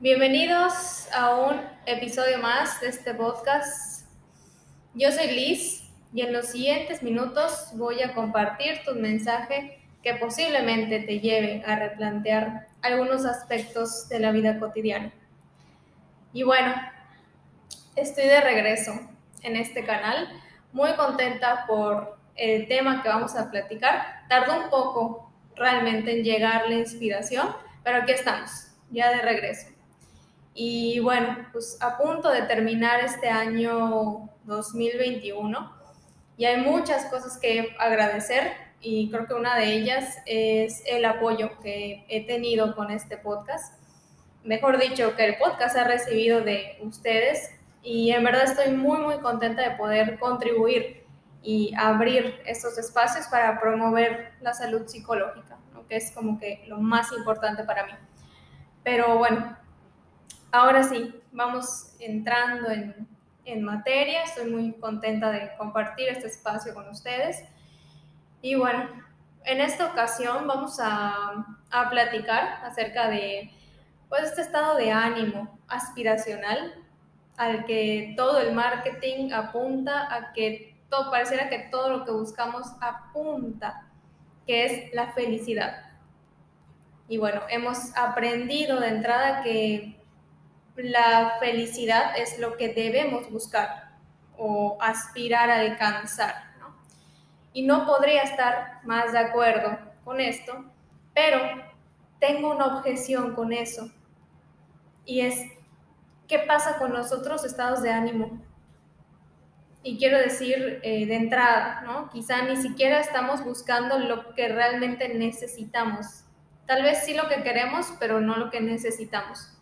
Bienvenidos a un episodio más de este podcast. Yo soy Liz y en los siguientes minutos voy a compartir tu mensaje que posiblemente te lleve a replantear algunos aspectos de la vida cotidiana. Y bueno, estoy de regreso en este canal, muy contenta por el tema que vamos a platicar. Tardó un poco realmente en llegar la inspiración, pero aquí estamos, ya de regreso. Y bueno, pues a punto de terminar este año 2021 y hay muchas cosas que agradecer y creo que una de ellas es el apoyo que he tenido con este podcast. Mejor dicho, que el podcast ha recibido de ustedes y en verdad estoy muy muy contenta de poder contribuir y abrir estos espacios para promover la salud psicológica, que es como que lo más importante para mí. Pero bueno, Ahora sí, vamos entrando en, materia. Estoy muy contenta de compartir este espacio con ustedes. Y bueno, en esta ocasión vamos a, a platicar acerca de pues, este estado de ánimo aspiracional al que todo el marketing apunta, a que todo, pareciera que todo lo que buscamos apunta, que es la felicidad. Y bueno, hemos aprendido de entrada que la felicidad es lo que debemos buscar o aspirar a alcanzar. ¿no? Y no podría estar más de acuerdo con esto, pero tengo una objeción con eso. Y es, ¿qué pasa con los otros estados de ánimo? Y quiero decir eh, de entrada, ¿no? Quizá ni siquiera estamos buscando lo que realmente necesitamos. Tal vez sí lo que queremos, pero no lo que necesitamos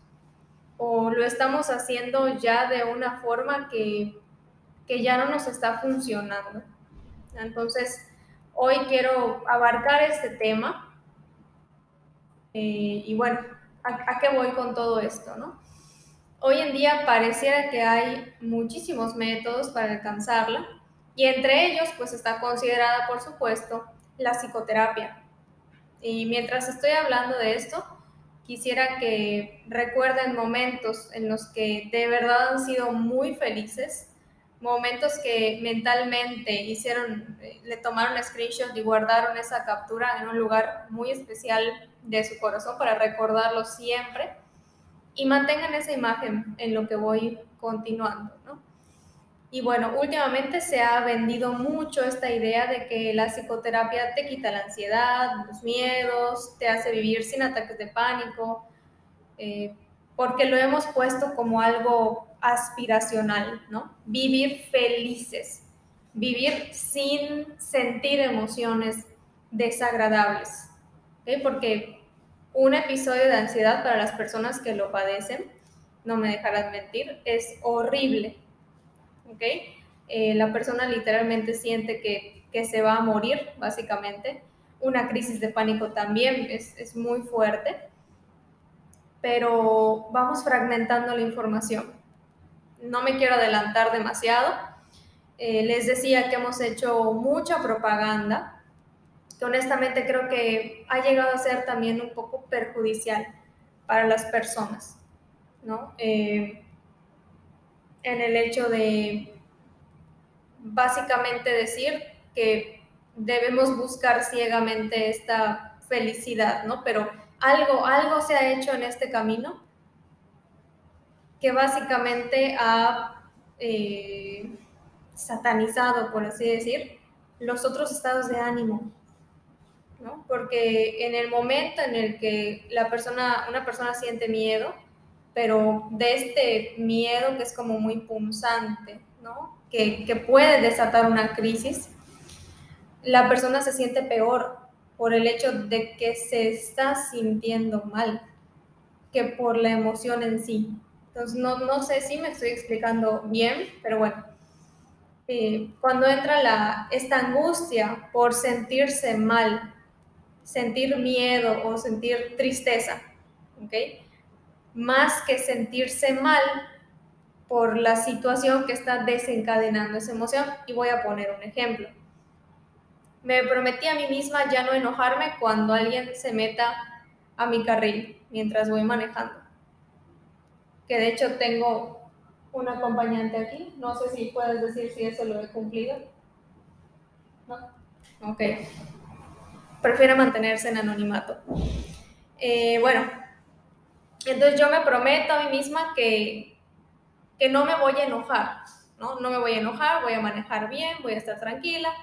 o lo estamos haciendo ya de una forma que, ya no nos está funcionando. Entonces, hoy quiero abarcar este tema. Eh, y bueno, ¿a, qué voy con todo esto? Hoy en día pareciera que hay muchísimos métodos para alcanzarla y entre ellos pues está considerada por supuesto la psicoterapia. Y mientras estoy hablando de esto, quisiera que recuerden momentos en los que de verdad han sido muy felices, momentos que mentalmente hicieron, le tomaron screenshot y guardaron esa captura en un lugar muy especial de su corazón para recordarlo siempre y mantengan esa imagen en lo que voy continuando, ¿no? Y bueno, últimamente se ha vendido mucho esta idea de que la psicoterapia te quita la ansiedad, los miedos, te hace vivir sin ataques de pánico, eh, porque lo hemos puesto como algo aspiracional, ¿no? Vivir felices, vivir sin sentir emociones desagradables. Porque un episodio de ansiedad para las personas que lo padecen, no me dejarás mentir, es horrible ¿ok? Eh, la persona literalmente siente que, se va a morir, básicamente. Una crisis de pánico también es, muy fuerte, pero vamos fragmentando la información. No me quiero adelantar demasiado. Eh, les decía que hemos hecho mucha propaganda, que honestamente creo que ha llegado a ser también un poco perjudicial para las personas, ¿no? Eh, en el hecho de básicamente decir que debemos buscar ciegamente esta felicidad, ¿no? Pero algo, algo se ha hecho en este camino que básicamente ha eh, satanizado, por así decir, los otros estados de ánimo, ¿no? Porque en el momento en el que la persona, una persona siente miedo, pero de este miedo que es como muy punzante, ¿no? Que, que puede desatar una crisis, la persona se siente peor por el hecho de que se está sintiendo mal que por la emoción en sí. Entonces, no, no sé si me estoy explicando bien, pero bueno. Eh, cuando entra la, esta angustia por sentirse mal, sentir miedo o sentir tristeza, ¿ok? Más que sentirse mal por la situación que está desencadenando esa emoción. Y voy a poner un ejemplo. Me prometí a mí misma ya no enojarme cuando alguien se meta a mi carril mientras voy manejando. que de hecho tengo un acompañante aquí. No sé si puedes decir si eso lo he cumplido. ¿No? Ok. Prefiere mantenerse en anonimato. Eh, bueno, entonces yo me prometo a mí misma que, que no me voy a enojar, ¿no? No me voy a enojar, voy a manejar bien, voy a estar tranquila.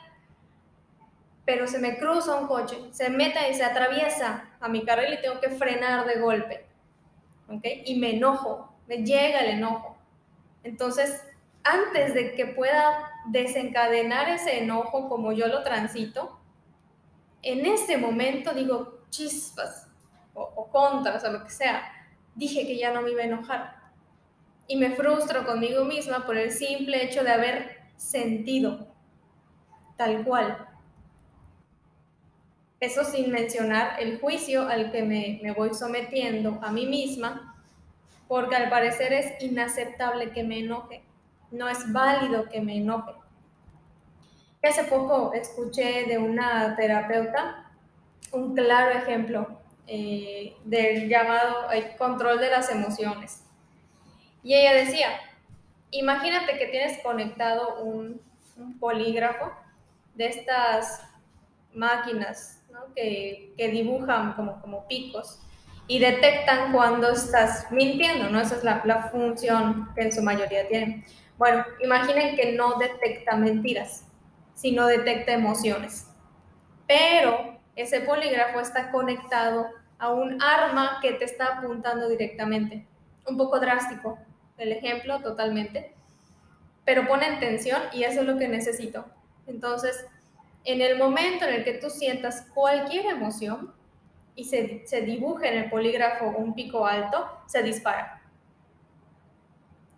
Pero se me cruza un coche, se mete y se atraviesa a mi carril y tengo que frenar de golpe. ¿Ok? Y me enojo, me llega el enojo. Entonces, antes de que pueda desencadenar ese enojo como yo lo transito, en ese momento digo chispas o, o contras o lo que sea. Dije que ya no me iba a enojar. Y me frustro conmigo misma por el simple hecho de haber sentido tal cual. Eso sin mencionar el juicio al que me, me voy sometiendo a mí misma porque al parecer es inaceptable que me enoje, no es válido que me enoje. Hace poco escuché de una terapeuta un claro ejemplo eh, del llamado el control de las emociones. Y ella decía, imagínate que tienes conectado un, polígrafo de estas máquinas que, que, dibujan como, como picos y detectan cuando estás mintiendo, ¿no? Esa es la, la función que en su mayoría tienen. Bueno, imaginen que no detecta mentiras, sino detecta emociones. Pero ese polígrafo está conectado a un arma que te está apuntando directamente. Un poco drástico el ejemplo, totalmente. Pero pone en tensión y eso es lo que necesito. Entonces, en el momento en el que tú sientas cualquier emoción, y se, se dibuje en el polígrafo un pico alto, se dispara.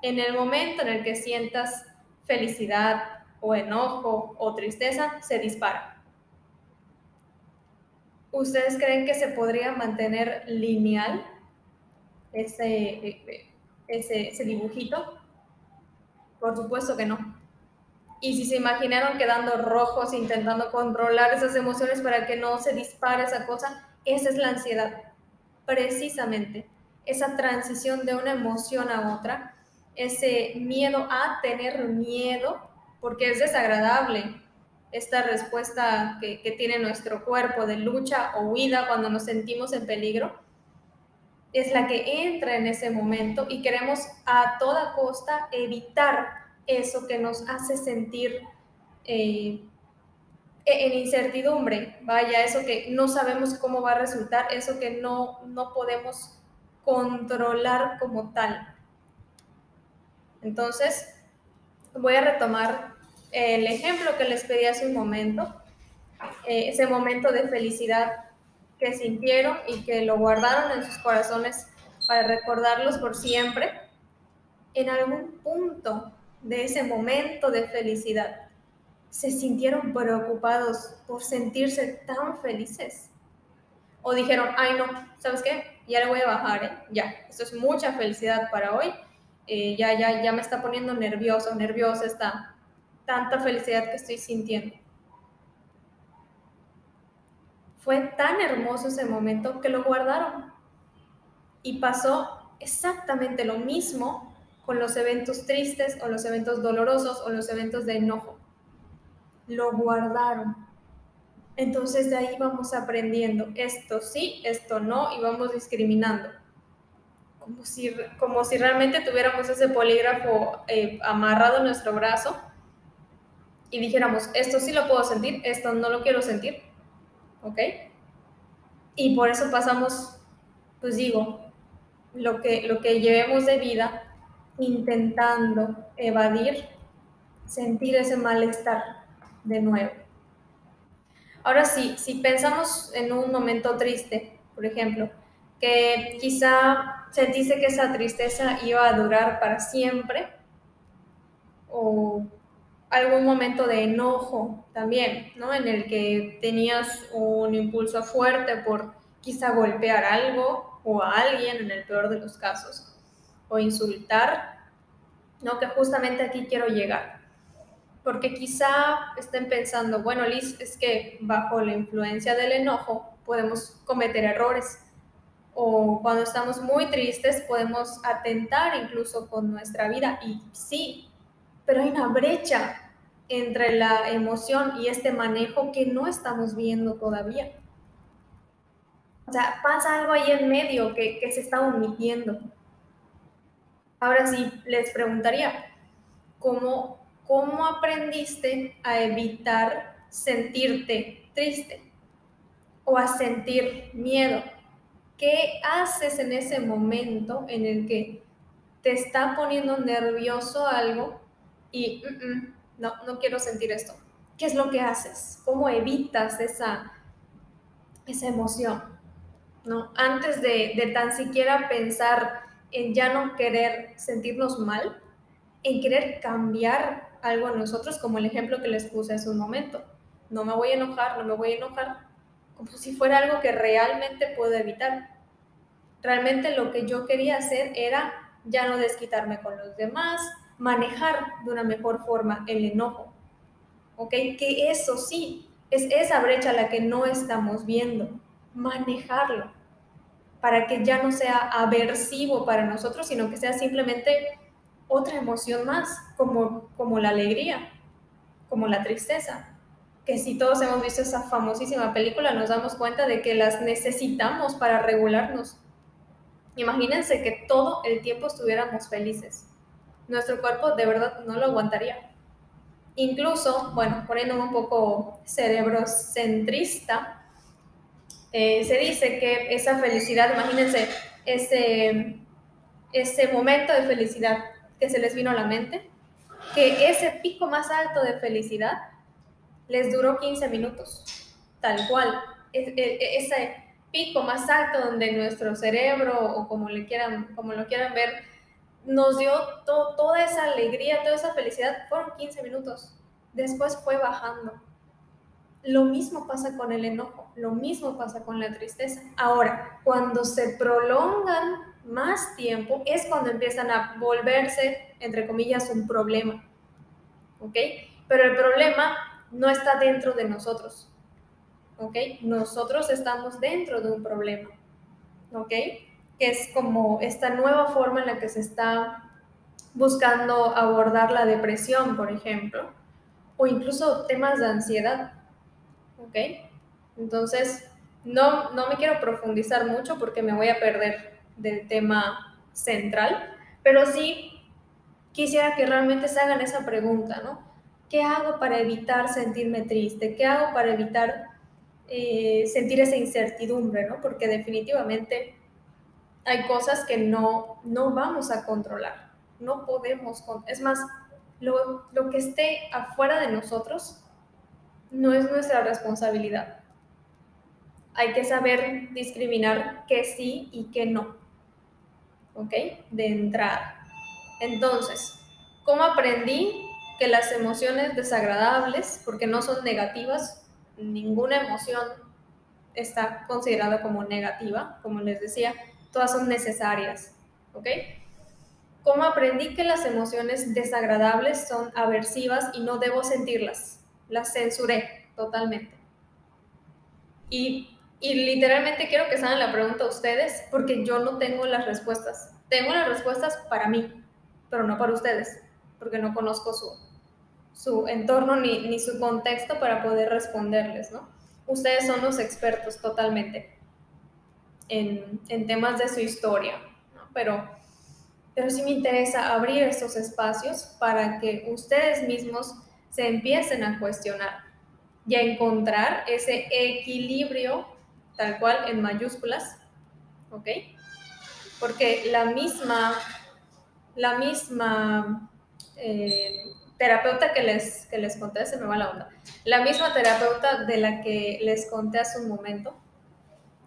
En el momento en el que sientas felicidad o enojo o tristeza, se dispara. ¿Ustedes creen que se podría mantener lineal ese, ese, dibujito? Por supuesto que no. Y si se imaginaron quedando rojos intentando controlar esas emociones para que no se dispare esa cosa, esa es la ansiedad, precisamente. Esa transición de una emoción a otra, ese miedo a tener miedo, porque es desagradable esta respuesta que, tiene nuestro cuerpo de lucha o huida cuando nos sentimos en peligro, es la que entra en ese momento y queremos a toda costa evitar eso que nos hace sentir eh, en incertidumbre, vaya, eso que no sabemos cómo va a resultar, eso que no, no podemos controlar como tal. Entonces, voy a retomar el ejemplo que les pedí hace un momento, eh, ese momento de felicidad que sintieron y que lo guardaron en sus corazones para recordarlos por siempre, en algún punto de ese momento de felicidad se sintieron preocupados por sentirse tan felices. O dijeron, ay no, ¿sabes qué? Ya le voy a bajar, ¿eh? Ya, esto es mucha felicidad para hoy. Eh, ya, ya, ya me está poniendo nervioso, nerviosa esta tanta felicidad que estoy sintiendo. Fue tan hermoso ese momento que lo guardaron. Y pasó exactamente lo mismo con los eventos tristes o los eventos dolorosos o los eventos de enojo lo guardaron. Entonces de ahí vamos aprendiendo esto sí, esto no y vamos discriminando. Como si, como si realmente tuviéramos ese polígrafo eh, amarrado en nuestro brazo y dijéramos, esto sí lo puedo sentir, esto no lo quiero sentir. ¿Ok? Y por eso pasamos, pues digo, lo que, lo que llevemos de vida intentando evadir, sentir ese malestar de nuevo. Ahora sí, si pensamos en un momento triste, por ejemplo, que quizá sentiste que esa tristeza iba a durar para siempre, o algún momento de enojo también, ¿no? En el que tenías un impulso fuerte por quizá golpear algo o a alguien en el peor de los casos, o insultar, ¿no? Que justamente aquí quiero llegar porque quizá estén pensando, bueno, Liz, es que bajo la influencia del enojo podemos cometer errores o cuando estamos muy tristes podemos atentar incluso con nuestra vida y sí, pero hay una brecha entre la emoción y este manejo que no estamos viendo todavía. O sea, pasa algo ahí en medio que, se está omitiendo. Ahora sí, les preguntaría, ¿cómo, ¿cómo aprendiste a evitar sentirte triste o a sentir miedo? ¿Qué haces en ese momento en el que te está poniendo nervioso algo y mm, mm, no, no quiero sentir esto? ¿Qué es lo que haces? ¿Cómo evitas esa, esa emoción? ¿no? Antes de, tan siquiera pensar en ya no querer sentirnos mal, en querer cambiar algo en nosotros, como el ejemplo que les puse hace un momento. No me voy a enojar, no me voy a enojar, como si fuera algo que realmente puedo evitar. Realmente lo que yo quería hacer era ya no desquitarme con los demás, manejar de una mejor forma el enojo. ¿Ok? Que eso sí, es esa brecha la que no estamos viendo, manejarlo para que ya no sea aversivo para nosotros, sino que sea simplemente otra emoción más, como, como la alegría, como la tristeza. Que si todos hemos visto esa famosísima película, nos damos cuenta de que las necesitamos para regularnos. Imagínense que todo el tiempo estuviéramos felices. Nuestro cuerpo de verdad no lo aguantaría. Incluso, bueno, poniéndome un poco cerebrocentrista, eh, se dice que esa felicidad, imagínense, ese, ese momento de felicidad que se les vino a la mente, que ese pico más alto de felicidad les duró 15 minutos, tal cual. ese pico más alto donde nuestro cerebro, o como, le quieran, como lo quieran ver, nos dio toda esa alegría, toda esa felicidad, fueron 15 minutos. Después fue bajando lo mismo pasa con el enojo, lo mismo pasa con la tristeza. Ahora, cuando se prolongan más tiempo, es cuando empiezan a volverse, entre comillas, un problema. ¿Ok? Pero el problema no está dentro de nosotros. ¿Ok? Nosotros estamos dentro de un problema. ¿Ok? Que es como esta nueva forma en la que se está buscando abordar la depresión, por ejemplo, o incluso temas de ansiedad. ¿ok? Entonces, no, no me quiero profundizar mucho porque me voy a perder del tema central, pero sí quisiera que realmente se hagan esa pregunta, ¿no? ¿Qué hago para evitar sentirme triste? ¿Qué hago para evitar eh, sentir esa incertidumbre, ¿no? Porque definitivamente hay cosas que no, no vamos a controlar, no podemos, es más, lo, lo que esté afuera de nosotros no es nuestra responsabilidad. Hay que saber discriminar qué sí y qué no. ¿Ok? De entrada. Entonces, ¿cómo aprendí que las emociones desagradables, porque no son negativas, ninguna emoción está considerada como negativa, como les decía, todas son necesarias. ¿Ok? ¿Cómo aprendí que las emociones desagradables son aversivas y no debo sentirlas? las censuré totalmente. Y, y literalmente quiero que hagan la pregunta a ustedes porque yo no tengo las respuestas. Tengo las respuestas para mí, pero no para ustedes, porque no conozco su, su entorno ni, ni su contexto para poder responderles, ¿no? Ustedes son los expertos totalmente en, temas de su historia. Pero, pero sí me interesa abrir estos espacios para que ustedes mismos se empiecen a cuestionar y a encontrar ese equilibrio tal cual en mayúsculas, ¿ok? Porque la misma, la misma eh, terapeuta que les, que les conté, se me va la onda, la misma terapeuta de la que les conté hace un momento,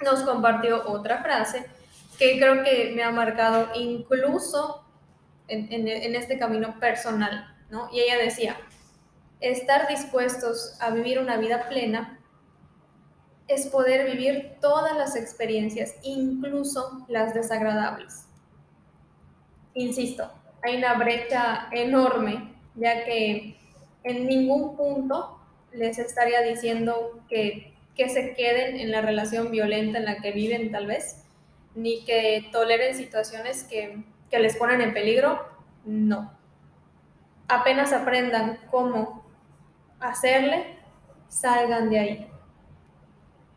nos compartió otra frase que creo que me ha marcado incluso en, este camino personal, ¿no? Y ella decía, estar dispuestos a vivir una vida plena es poder vivir todas las experiencias, incluso las desagradables. Insisto, hay una brecha enorme, ya que en ningún punto les estaría diciendo que, que se queden en la relación violenta en la que viven tal vez, ni que toleren situaciones que, que les ponen en peligro, no. Apenas aprendan cómo hacerle, salgan de ahí.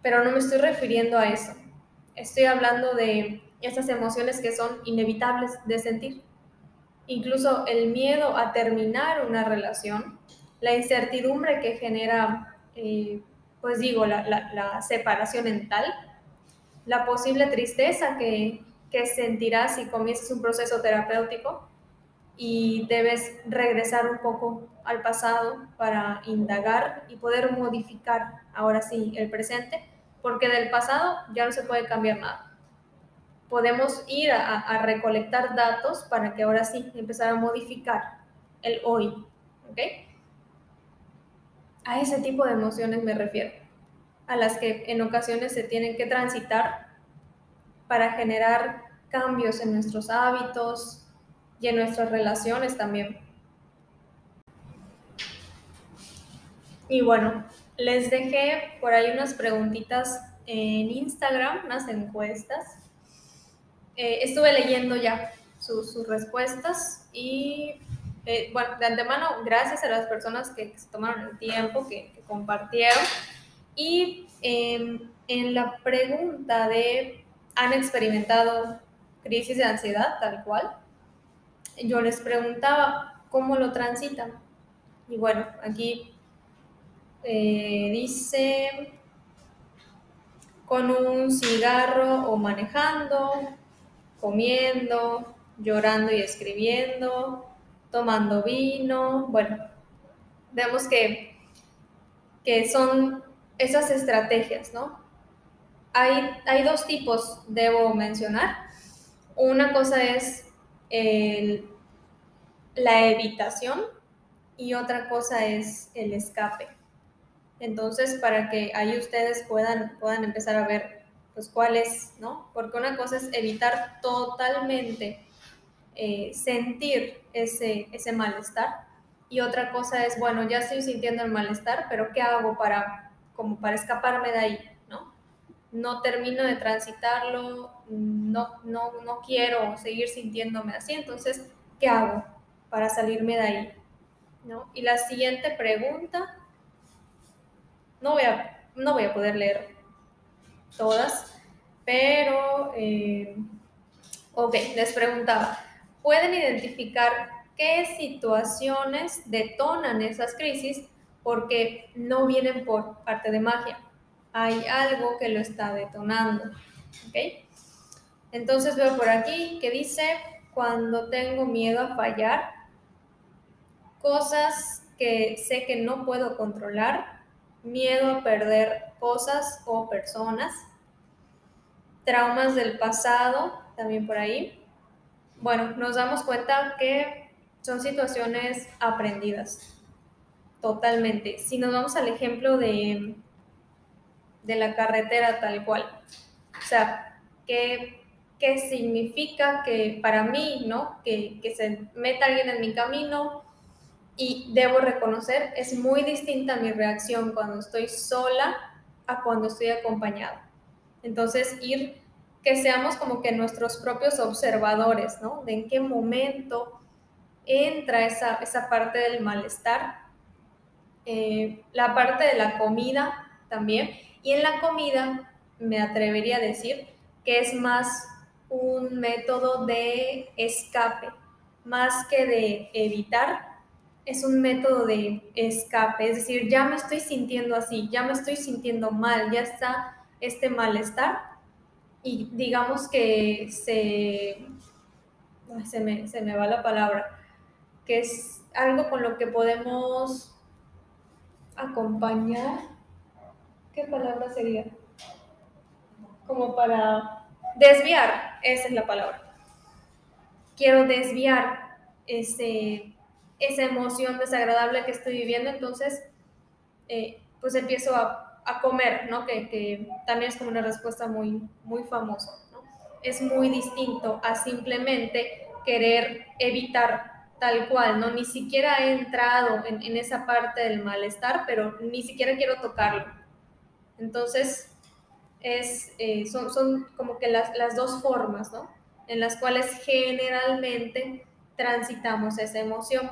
Pero no me estoy refiriendo a eso. Estoy hablando de esas emociones que son inevitables de sentir. Incluso el miedo a terminar una relación, la incertidumbre que genera, eh, pues digo, la, separación en tal, la posible tristeza que, que sentirás si comienzas un proceso terapéutico y debes regresar un poco al pasado para indagar y poder modificar ahora sí el presente, porque del pasado ya no se puede cambiar nada. Podemos ir a, recolectar datos para que ahora sí empezar a modificar el hoy. ¿Ok? A ese tipo de emociones me refiero, a las que en ocasiones se tienen que transitar para generar cambios en nuestros hábitos y en nuestras relaciones también. Y bueno, les dejé por ahí unas preguntitas en Instagram, unas encuestas. Eh, estuve leyendo ya sus, respuestas y, eh, bueno, de antemano, gracias a las personas que se tomaron el tiempo, que, compartieron. Y em, en la pregunta de, ¿han experimentado crisis de ansiedad tal cual? Yo les preguntaba, ¿cómo lo transitan? Y bueno, aquí eh, dice con un cigarro o manejando, comiendo, llorando y escribiendo, tomando vino. Bueno, vemos que, que son esas estrategias, ¿no? Hay, hay dos tipos, debo mencionar. Una cosa es la evitación y otra cosa es el escape. Entonces, para que ahí ustedes puedan, puedan empezar a ver, pues, cuál es, ¿no? Porque una cosa es evitar totalmente eh, sentir ese, ese malestar y otra cosa es, bueno, ya estoy sintiendo el malestar, pero ¿qué hago para, como para escaparme de ahí, ¿no? No termino de transitarlo, no, no, no quiero seguir sintiéndome así, entonces, ¿qué hago para salirme de ahí? ¿No? Y la siguiente pregunta no voy a, no voy a poder leer todas, pero, eh, ok, les preguntaba, ¿pueden identificar qué situaciones detonan esas crisis? Porque no vienen por parte de magia. Hay algo que lo está detonando. ¿ok? Entonces veo por aquí que dice, cuando tengo miedo a fallar, cosas que sé que no puedo controlar, miedo a perder cosas o personas, traumas del pasado, también por ahí. Bueno, nos damos cuenta que son situaciones aprendidas, totalmente. Si nos vamos al ejemplo de, de la carretera tal cual, o sea, ¿qué, qué significa que para mí, ¿no? Que, que se meta alguien en mi camino, y debo reconocer, es muy distinta mi reacción cuando estoy sola a cuando estoy acompañada. Entonces, ir, que seamos como que nuestros propios observadores, ¿no? De en qué momento entra esa, esa parte del malestar, eh, la parte de la comida también. Y en la comida me atrevería a decir que es más un método de escape, más que de evitar es un método de escape, es decir, ya me estoy sintiendo así, ya me estoy sintiendo mal, ya está este malestar y digamos que se, se me, se me va la palabra, que es algo con lo que podemos acompañar, ¿qué palabra sería? Como para desviar, esa es la palabra. Quiero desviar ese esa emoción desagradable que estoy viviendo, entonces eh, pues empiezo a, comer, ¿no? Que, también es como una respuesta muy, muy famosa, ¿no? Es muy distinto a simplemente querer evitar tal cual, ¿no? Ni siquiera he entrado en, en esa parte del malestar, pero ni siquiera quiero tocarlo. Entonces, es, eh, son, son, como que las, las dos formas, ¿no? En las cuales generalmente transitamos esa emoción,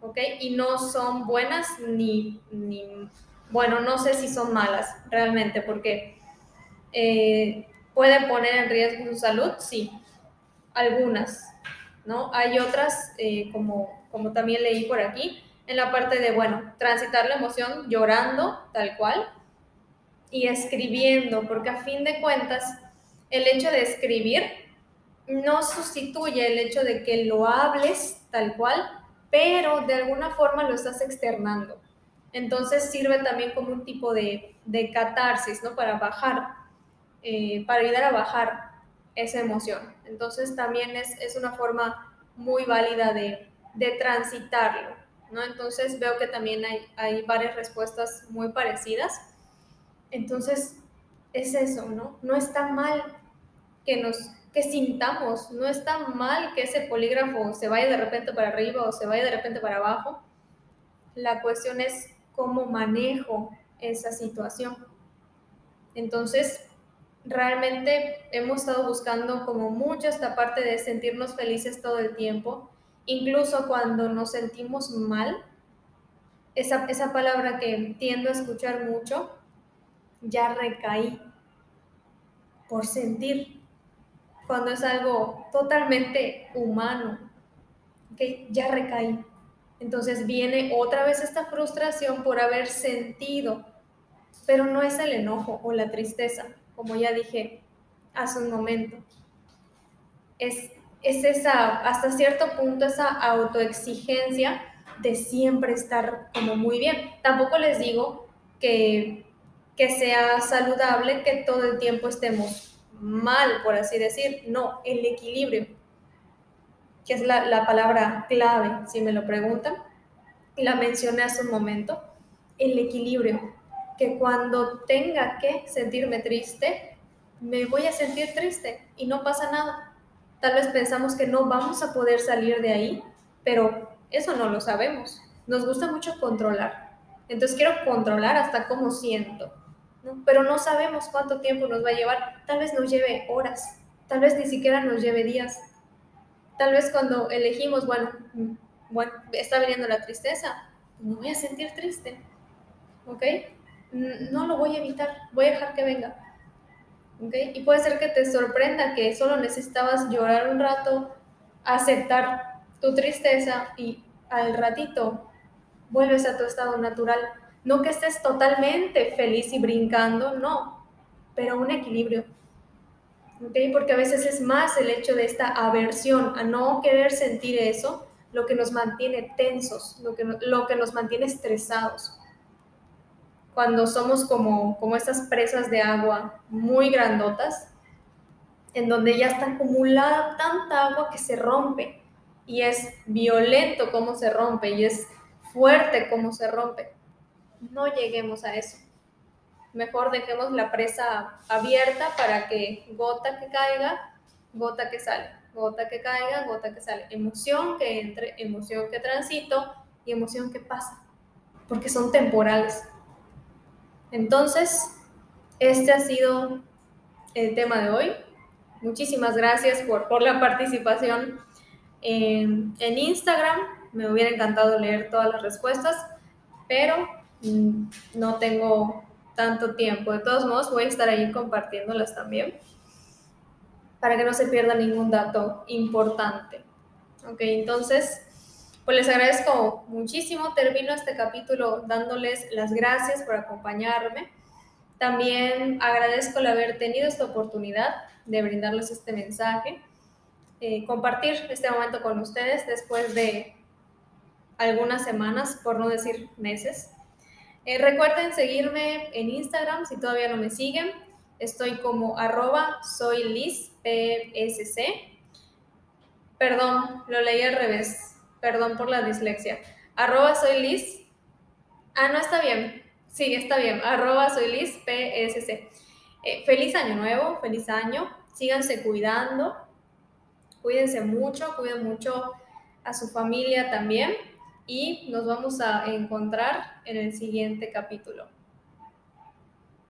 ¿ok? Y no son buenas ni, ni bueno, no sé si son malas realmente, porque eh, pueden poner en riesgo su salud, sí, algunas, ¿no? Hay otras, eh, como, como también leí por aquí, en la parte de, bueno, transitar la emoción llorando, tal cual, y escribiendo, porque a fin de cuentas, el hecho de escribir no sustituye el hecho de que lo hables tal cual, pero de alguna forma lo estás externando. Entonces sirve también como un tipo de, de catarsis, ¿no? Para bajar, eh, para ayudar a bajar esa emoción. Entonces también es, es una forma muy válida de, de, transitarlo, ¿no? Entonces veo que también hay, hay varias respuestas muy parecidas. Entonces es eso, ¿no? No está mal que nos que sintamos, no está mal que ese polígrafo se vaya de repente para arriba o se vaya de repente para abajo. La cuestión es cómo manejo esa situación. Entonces, realmente hemos estado buscando como mucho esta parte de sentirnos felices todo el tiempo, incluso cuando nos sentimos mal. Esa, esa palabra que tiendo a escuchar mucho, ya recaí por sentir, cuando es algo totalmente humano, que ya recaí. Entonces viene otra vez esta frustración por haber sentido, pero no es el enojo o la tristeza, como ya dije hace un momento. Es, es esa, hasta cierto punto, esa autoexigencia de siempre estar como muy bien. Tampoco les digo que, que sea saludable que todo el tiempo estemos mal, por así decir. No, el equilibrio que es la, la palabra clave, si me lo preguntan, la mencioné hace un momento, el equilibrio, que cuando tenga que sentirme triste, me voy a sentir triste y no pasa nada. Tal vez pensamos que no vamos a poder salir de ahí, pero eso no lo sabemos. Nos gusta mucho controlar. Entonces quiero controlar hasta cómo siento, pero no sabemos cuánto tiempo nos va a llevar. Tal vez nos lleve horas, tal vez ni siquiera nos lleve días, Tal vez cuando elegimos, bueno, mm, bueno, está viniendo la tristeza, me voy a sentir triste, ¿ok? No lo voy a evitar, voy a dejar que venga, ¿ok? Y puede ser que te sorprenda que solo necesitabas llorar un rato, aceptar tu tristeza y al ratito vuelves a tu estado natural. No que estés totalmente feliz y brincando, no, pero un equilibrio porque a veces es más el hecho de esta aversión a no querer sentir eso lo que nos mantiene tensos, lo que, lo que nos mantiene estresados. Cuando somos como, como estas presas de agua muy grandotas, en donde ya está acumulada tanta agua que se rompe y es violento cómo se rompe y es fuerte cómo se rompe. No lleguemos a eso. Mejor dejemos la presa abierta para que gota que caiga, gota que sale, gota que caiga, gota que sale. Emoción que entre, emoción que transito y emoción que pasa, porque son temporales. Entonces, este ha sido el tema de hoy. Muchísimas gracias por, por la participación en, en Instagram. Me hubiera encantado leer todas las respuestas, pero mm, no tengo tanto tiempo. De todos modos, voy a estar ahí compartiéndolas también para que no se pierda ningún dato importante. Ok, entonces, pues les agradezco muchísimo. Termino este capítulo dándoles las gracias por acompañarme. También agradezco el haber tenido esta oportunidad de brindarles este mensaje, eh, compartir este momento con ustedes después de algunas semanas, por no decir meses. Eh, recuerden seguirme en Instagram si todavía no me siguen. Estoy como arroba soy Liz PSC. Perdón, lo leí al revés. Perdón por la dislexia. Arroba soy Liz. Ah, no está bien. Sí, está bien. Arroba soy PSC. Eh, feliz año nuevo, feliz año. Síganse cuidando. Cuídense mucho, cuiden mucho a su familia también y nos vamos a encontrar en el siguiente capítulo.